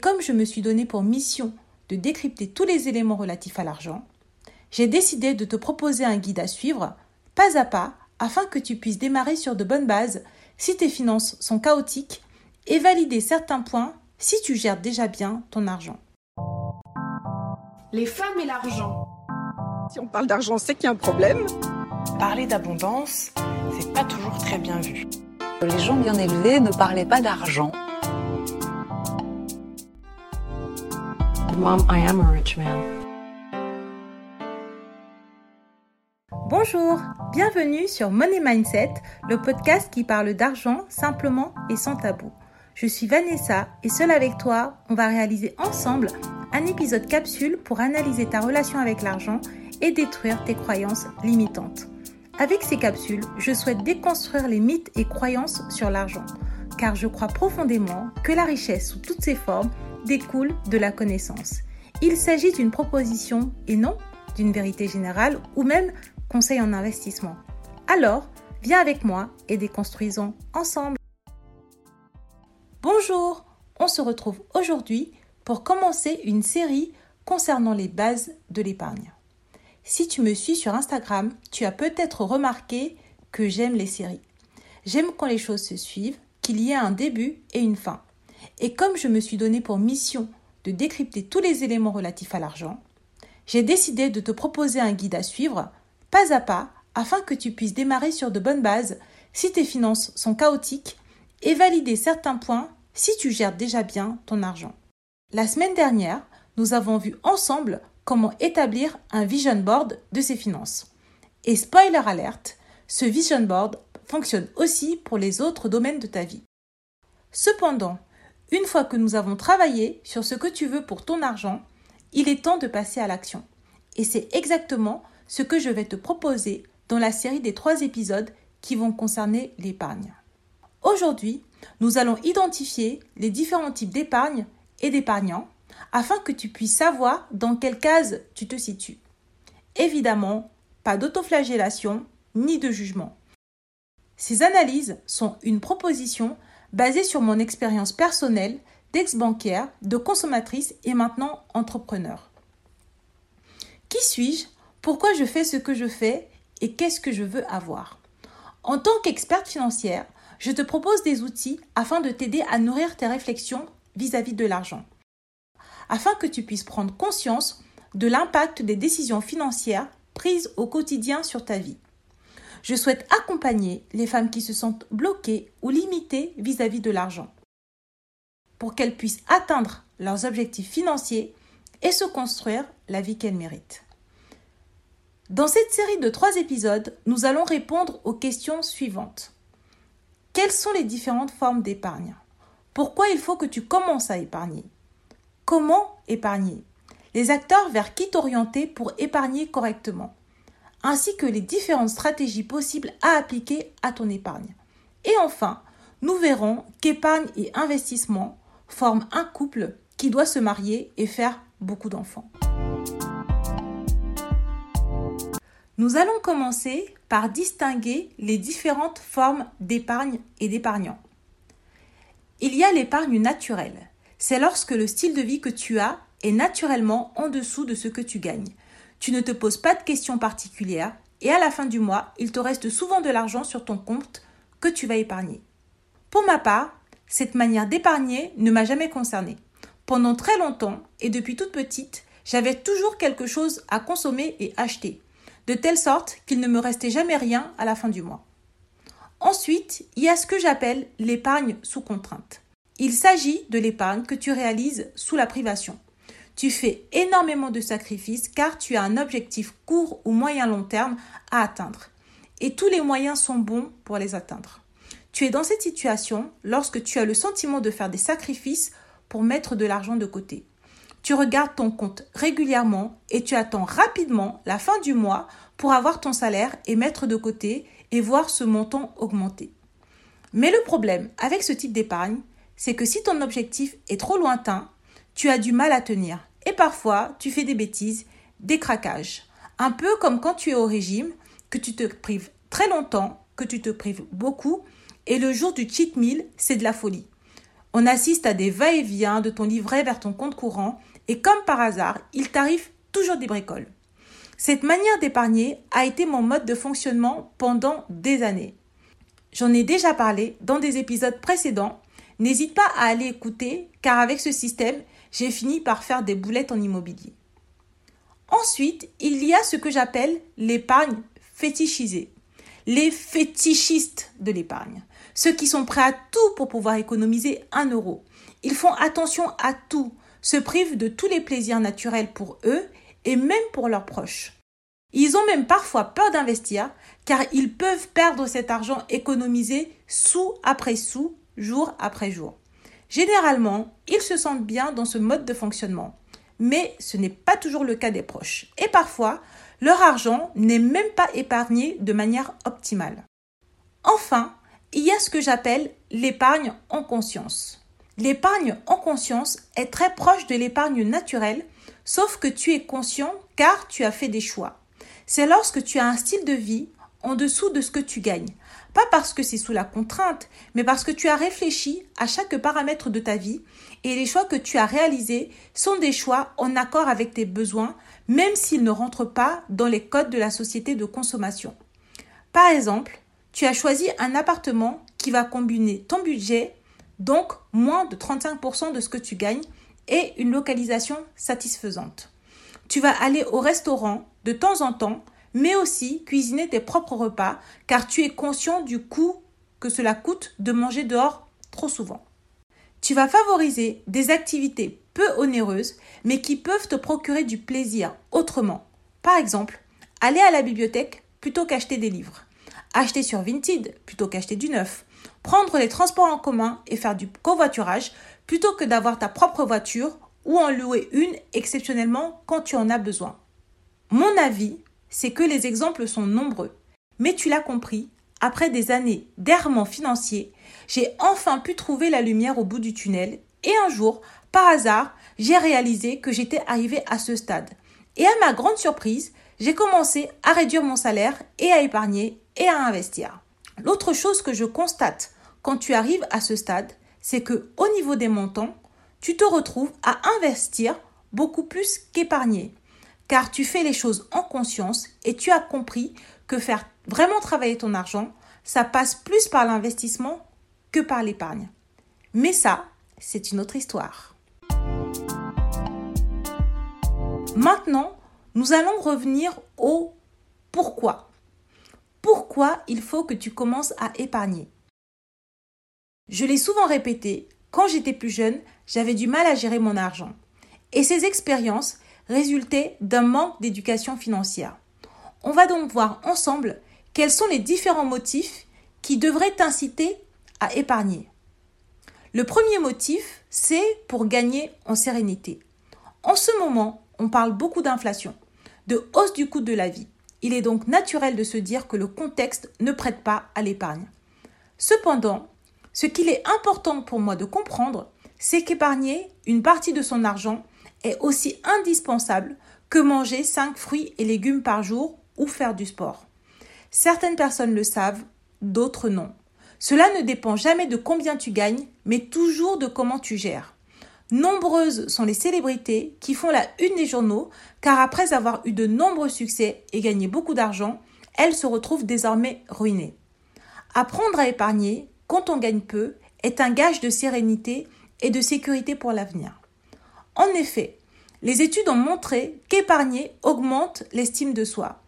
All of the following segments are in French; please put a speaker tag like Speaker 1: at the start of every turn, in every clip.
Speaker 1: Comme je me suis donné pour mission de décrypter tous les éléments relatifs à l'argent, j'ai décidé de te proposer un guide à suivre, pas à pas, afin que tu puisses démarrer sur de bonnes bases si tes finances sont chaotiques et valider certains points si tu gères déjà bien ton argent.
Speaker 2: Les femmes et l'argent.
Speaker 3: Si on parle d'argent, c'est qu'il y a un problème.
Speaker 2: Parler d'abondance, c'est pas toujours très bien vu.
Speaker 4: Les gens bien élevés ne parlaient pas d'argent.
Speaker 1: Bonjour, bienvenue sur Money Mindset, le podcast qui parle d'argent simplement et sans tabou. Je suis Vanessa et seule avec toi, on va réaliser ensemble un épisode capsule pour analyser ta relation avec l'argent et détruire tes croyances limitantes. Avec ces capsules, je souhaite déconstruire les mythes et croyances sur l'argent, car je crois profondément que la richesse sous toutes ses formes découle de la connaissance. Il s'agit d'une proposition et non d'une vérité générale ou même conseil en investissement. Alors, viens avec moi et déconstruisons ensemble. Bonjour, on se retrouve aujourd'hui pour commencer une série concernant les bases de l'épargne. Si tu me suis sur Instagram, tu as peut-être remarqué que j'aime les séries. J'aime quand les choses se suivent, qu'il y ait un début et une fin. Et comme je me suis donné pour mission de décrypter tous les éléments relatifs à l'argent, j'ai décidé de te proposer un guide à suivre, pas à pas, afin que tu puisses démarrer sur de bonnes bases si tes finances sont chaotiques et valider certains points si tu gères déjà bien ton argent. La semaine dernière, nous avons vu ensemble comment établir un vision board de ses finances. Et spoiler alerte, ce vision board fonctionne aussi pour les autres domaines de ta vie. Cependant, une fois que nous avons travaillé sur ce que tu veux pour ton argent, il est temps de passer à l'action. Et c'est exactement ce que je vais te proposer dans la série des trois épisodes qui vont concerner l'épargne. Aujourd'hui, nous allons identifier les différents types d'épargne et d'épargnants afin que tu puisses savoir dans quelle case tu te situes. Évidemment, pas d'autoflagellation ni de jugement. Ces analyses sont une proposition basée sur mon expérience personnelle d'ex-bancaire, de consommatrice et maintenant entrepreneur. Qui suis-je? Pourquoi je fais ce que je fais? Et qu'est-ce que je veux avoir? En tant qu'experte financière, je te propose des outils afin de t'aider à nourrir tes réflexions vis-à-vis de l'argent, afin que tu puisses prendre conscience de l'impact des décisions financières prises au quotidien sur ta vie. Je souhaite accompagner les femmes qui se sentent bloquées ou limitées vis-à-vis de l'argent. Pour qu'elles puissent atteindre leurs objectifs financiers et se construire la vie qu'elles méritent. Dans cette série de trois épisodes, nous allons répondre aux questions suivantes. Quelles sont les différentes formes d'épargne? Pourquoi il faut que tu commences à épargner? Comment épargner? Les acteurs vers qui t'orienter pour épargner correctement? Ainsi que les différentes stratégies possibles à appliquer à ton épargne. Et enfin, nous verrons qu'épargne et investissement forment un couple qui doit se marier et faire beaucoup d'enfants. Nous allons commencer par distinguer les différentes formes d'épargne et d'épargnant. Il y a l'épargne naturelle. C'est lorsque le style de vie que tu as est naturellement en dessous de ce que tu gagnes. Tu ne te poses pas de questions particulières et à la fin du mois, il te reste souvent de l'argent sur ton compte que tu vas épargner. Pour ma part, cette manière d'épargner ne m'a jamais concernée. Pendant très longtemps et depuis toute petite, j'avais toujours quelque chose à consommer et acheter, de telle sorte qu'il ne me restait jamais rien à la fin du mois. Ensuite, il y a ce que j'appelle l'épargne sous contrainte. Il s'agit de l'épargne que tu réalises sous la privation. Tu fais énormément de sacrifices car tu as un objectif court ou moyen long terme à atteindre. Et tous les moyens sont bons pour les atteindre. Tu es dans cette situation lorsque tu as le sentiment de faire des sacrifices pour mettre de l'argent de côté. Tu regardes ton compte régulièrement et tu attends rapidement la fin du mois pour avoir ton salaire et mettre de côté et voir ce montant augmenter. Mais le problème avec ce type d'épargne, c'est que si ton objectif est trop lointain, tu as du mal à tenir et parfois, tu fais des bêtises, des craquages. Un peu comme quand tu es au régime, que tu te prives très longtemps, que tu te prives beaucoup, et le jour du cheat meal, c'est de la folie. On assiste à des va-et-vient de ton livret vers ton compte courant et comme par hasard, il t'arrive toujours des bricoles. Cette manière d'épargner a été mon mode de fonctionnement pendant des années. J'en ai déjà parlé dans des épisodes précédents. N'hésite pas à aller écouter car avec ce système, j'ai fini par faire des boulettes en immobilier. Ensuite, il y a ce que j'appelle l'épargne fétichisée. Les fétichistes de l'épargne. Ceux qui sont prêts à tout pour pouvoir économiser un euro. Ils font attention à tout, se privent de tous les plaisirs naturels pour eux et même pour leurs proches. Ils ont même parfois peur d'investir car ils peuvent perdre cet argent économisé sous après sous, jour après jour. Généralement, ils se sentent bien dans ce mode de fonctionnement, mais ce n'est pas toujours le cas des proches. Et parfois, leur argent n'est même pas épargné de manière optimale. Enfin, il y a ce que j'appelle l'épargne en conscience. L'épargne en conscience est très proche de l'épargne naturelle, sauf que tu es conscient car tu as fait des choix. C'est lorsque tu as un style de vie en dessous de ce que tu gagnes. Pas parce que c'est sous la contrainte, mais parce que tu as réfléchi à chaque paramètre de ta vie et les choix que tu as réalisés sont des choix en accord avec tes besoins, même s'ils ne rentrent pas dans les codes de la société de consommation. Par exemple, tu as choisi un appartement qui va combiner ton budget, donc moins de 35% de ce que tu gagnes, et une localisation satisfaisante. Tu vas aller au restaurant de temps en temps, mais aussi cuisiner tes propres repas, car tu es conscient du coût que cela coûte de manger dehors trop souvent. Tu vas favoriser des activités peu onéreuses, mais qui peuvent te procurer du plaisir autrement. Par exemple, aller à la bibliothèque plutôt qu'acheter des livres. Acheter sur Vinted plutôt qu'acheter du neuf. Prendre les transports en commun et faire du covoiturage plutôt que d'avoir ta propre voiture ou en louer une exceptionnellement quand tu en as besoin. Mon avis, c'est que les exemples sont nombreux. Mais tu l'as compris, après des années d'errement financier, j'ai enfin pu trouver la lumière au bout du tunnel et un jour, par hasard, j'ai réalisé que j'étais arrivé à ce stade. Et à ma grande surprise, j'ai commencé à réduire mon salaire et à épargner et à investir. L'autre chose que je constate quand tu arrives à ce stade, c'est que au niveau des montants, tu te retrouves à investir beaucoup plus qu'épargner car tu fais les choses en conscience et tu as compris que faire vraiment travailler ton argent, ça passe plus par l'investissement que par l'épargne. Mais ça, c'est une autre histoire. Maintenant, nous allons revenir au pourquoi. Pourquoi il faut que tu commences à épargner Je l'ai souvent répété, quand j'étais plus jeune, j'avais du mal à gérer mon argent. Et ces expériences, résultait d'un manque d'éducation financière. On va donc voir ensemble quels sont les différents motifs qui devraient t'inciter à épargner. Le premier motif, c'est pour gagner en sérénité. En ce moment, on parle beaucoup d'inflation, de hausse du coût de la vie. Il est donc naturel de se dire que le contexte ne prête pas à l'épargne. Cependant, ce qu'il est important pour moi de comprendre, c'est qu'épargner une partie de son argent est aussi indispensable que manger 5 fruits et légumes par jour ou faire du sport. Certaines personnes le savent, d'autres non. Cela ne dépend jamais de combien tu gagnes, mais toujours de comment tu gères. Nombreuses sont les célébrités qui font la une des journaux, car après avoir eu de nombreux succès et gagné beaucoup d'argent, elles se retrouvent désormais ruinées. Apprendre à épargner quand on gagne peu est un gage de sérénité et de sécurité pour l'avenir. En effet, les études ont montré qu'épargner augmente l'estime de soi.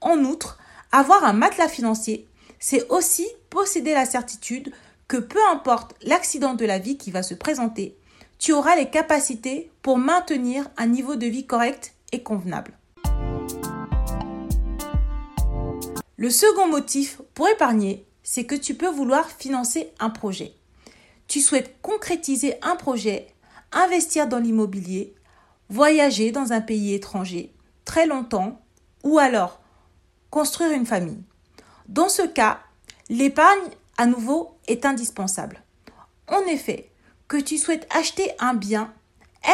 Speaker 1: En outre, avoir un matelas financier, c'est aussi posséder la certitude que peu importe l'accident de la vie qui va se présenter, tu auras les capacités pour maintenir un niveau de vie correct et convenable. Le second motif pour épargner, c'est que tu peux vouloir financer un projet. Tu souhaites concrétiser un projet investir dans l'immobilier, voyager dans un pays étranger très longtemps ou alors construire une famille. Dans ce cas, l'épargne à nouveau est indispensable. En effet, que tu souhaites acheter un bien,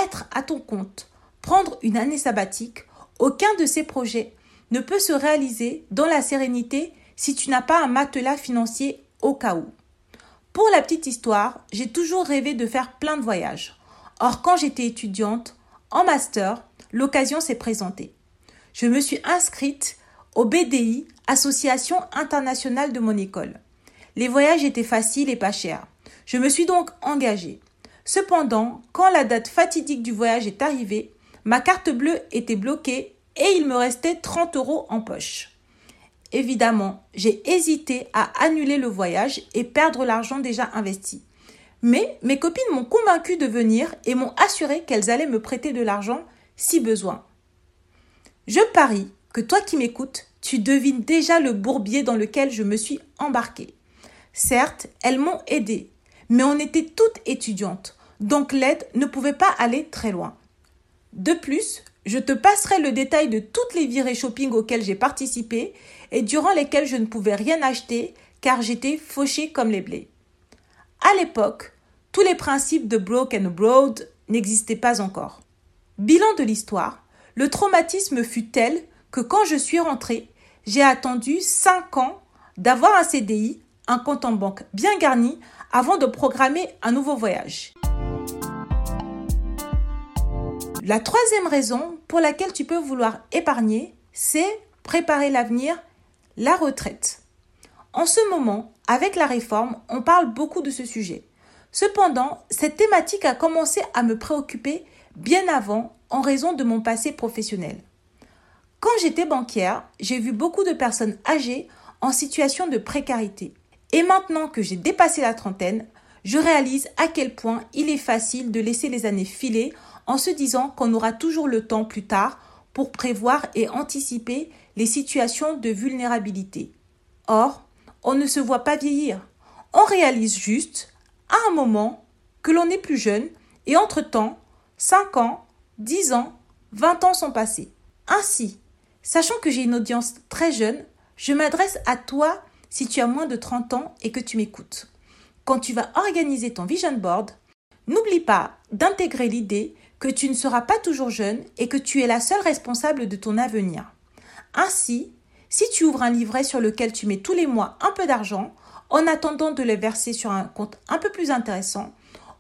Speaker 1: être à ton compte, prendre une année sabbatique, aucun de ces projets ne peut se réaliser dans la sérénité si tu n'as pas un matelas financier au cas où. Pour la petite histoire, j'ai toujours rêvé de faire plein de voyages. Or, quand j'étais étudiante, en master, l'occasion s'est présentée. Je me suis inscrite au BDI, Association internationale de mon école. Les voyages étaient faciles et pas chers. Je me suis donc engagée. Cependant, quand la date fatidique du voyage est arrivée, ma carte bleue était bloquée et il me restait 30 euros en poche. Évidemment, j'ai hésité à annuler le voyage et perdre l'argent déjà investi. Mais mes copines m'ont convaincu de venir et m'ont assuré qu'elles allaient me prêter de l'argent si besoin. Je parie que toi qui m'écoutes, tu devines déjà le bourbier dans lequel je me suis embarquée. Certes, elles m'ont aidé, mais on était toutes étudiantes, donc l'aide ne pouvait pas aller très loin. De plus, je te passerai le détail de toutes les virées shopping auxquelles j'ai participé et durant lesquelles je ne pouvais rien acheter car j'étais fauchée comme les blés. À l'époque, tous les principes de broke broad n'existaient pas encore. Bilan de l'histoire, le traumatisme fut tel que quand je suis rentrée, j'ai attendu 5 ans d'avoir un CDI, un compte en banque bien garni, avant de programmer un nouveau voyage. La troisième raison pour laquelle tu peux vouloir épargner, c'est préparer l'avenir, la retraite. En ce moment, avec la réforme, on parle beaucoup de ce sujet. Cependant, cette thématique a commencé à me préoccuper bien avant en raison de mon passé professionnel. Quand j'étais banquière, j'ai vu beaucoup de personnes âgées en situation de précarité. Et maintenant que j'ai dépassé la trentaine, je réalise à quel point il est facile de laisser les années filer en se disant qu'on aura toujours le temps plus tard pour prévoir et anticiper les situations de vulnérabilité. Or, on ne se voit pas vieillir. On réalise juste, à un moment, que l'on est plus jeune et entre-temps, 5 ans, 10 ans, 20 ans sont passés. Ainsi, sachant que j'ai une audience très jeune, je m'adresse à toi si tu as moins de 30 ans et que tu m'écoutes. Quand tu vas organiser ton vision board, n'oublie pas d'intégrer l'idée que tu ne seras pas toujours jeune et que tu es la seule responsable de ton avenir. Ainsi, si tu ouvres un livret sur lequel tu mets tous les mois un peu d'argent, en attendant de le verser sur un compte un peu plus intéressant,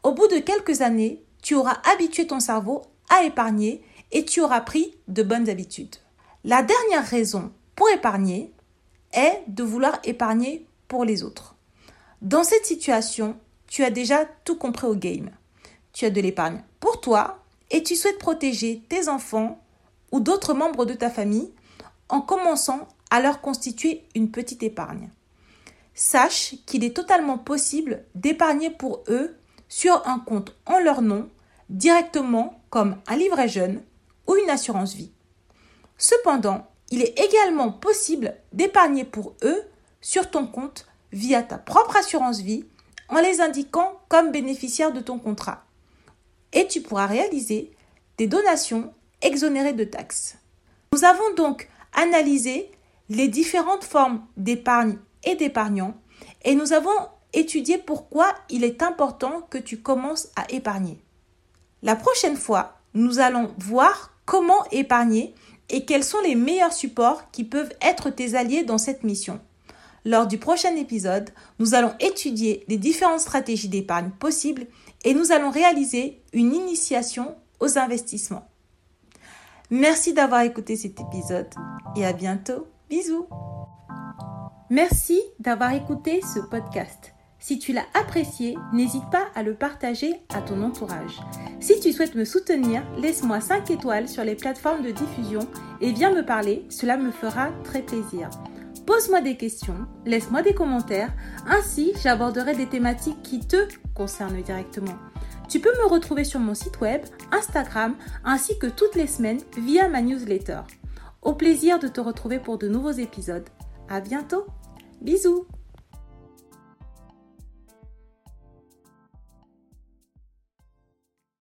Speaker 1: au bout de quelques années, tu auras habitué ton cerveau à épargner et tu auras pris de bonnes habitudes. La dernière raison pour épargner est de vouloir épargner pour les autres. Dans cette situation, tu as déjà tout compris au game. Tu as de l'épargne pour toi et tu souhaites protéger tes enfants ou d'autres membres de ta famille en commençant à leur constituer une petite épargne. Sache qu'il est totalement possible d'épargner pour eux sur un compte en leur nom directement comme un livret jeune ou une assurance vie. Cependant, il est également possible d'épargner pour eux sur ton compte via ta propre assurance vie en les indiquant comme bénéficiaires de ton contrat et tu pourras réaliser des donations exonérées de taxes. Nous avons donc analysé les différentes formes d'épargne et d'épargnants et nous avons étudié pourquoi il est important que tu commences à épargner. La prochaine fois, nous allons voir comment épargner et quels sont les meilleurs supports qui peuvent être tes alliés dans cette mission. Lors du prochain épisode, nous allons étudier les différentes stratégies d'épargne possibles et nous allons réaliser une initiation aux investissements. Merci d'avoir écouté cet épisode et à bientôt. Bisous. Merci d'avoir écouté ce podcast. Si tu l'as apprécié, n'hésite pas à le partager à ton entourage. Si tu souhaites me soutenir, laisse-moi 5 étoiles sur les plateformes de diffusion et viens me parler, cela me fera très plaisir. Pose-moi des questions, laisse-moi des commentaires, ainsi j'aborderai des thématiques qui te concernent directement. Tu peux me retrouver sur mon site web, Instagram, ainsi que toutes les semaines via ma newsletter. Au plaisir de te retrouver pour de nouveaux épisodes. À bientôt. Bisous.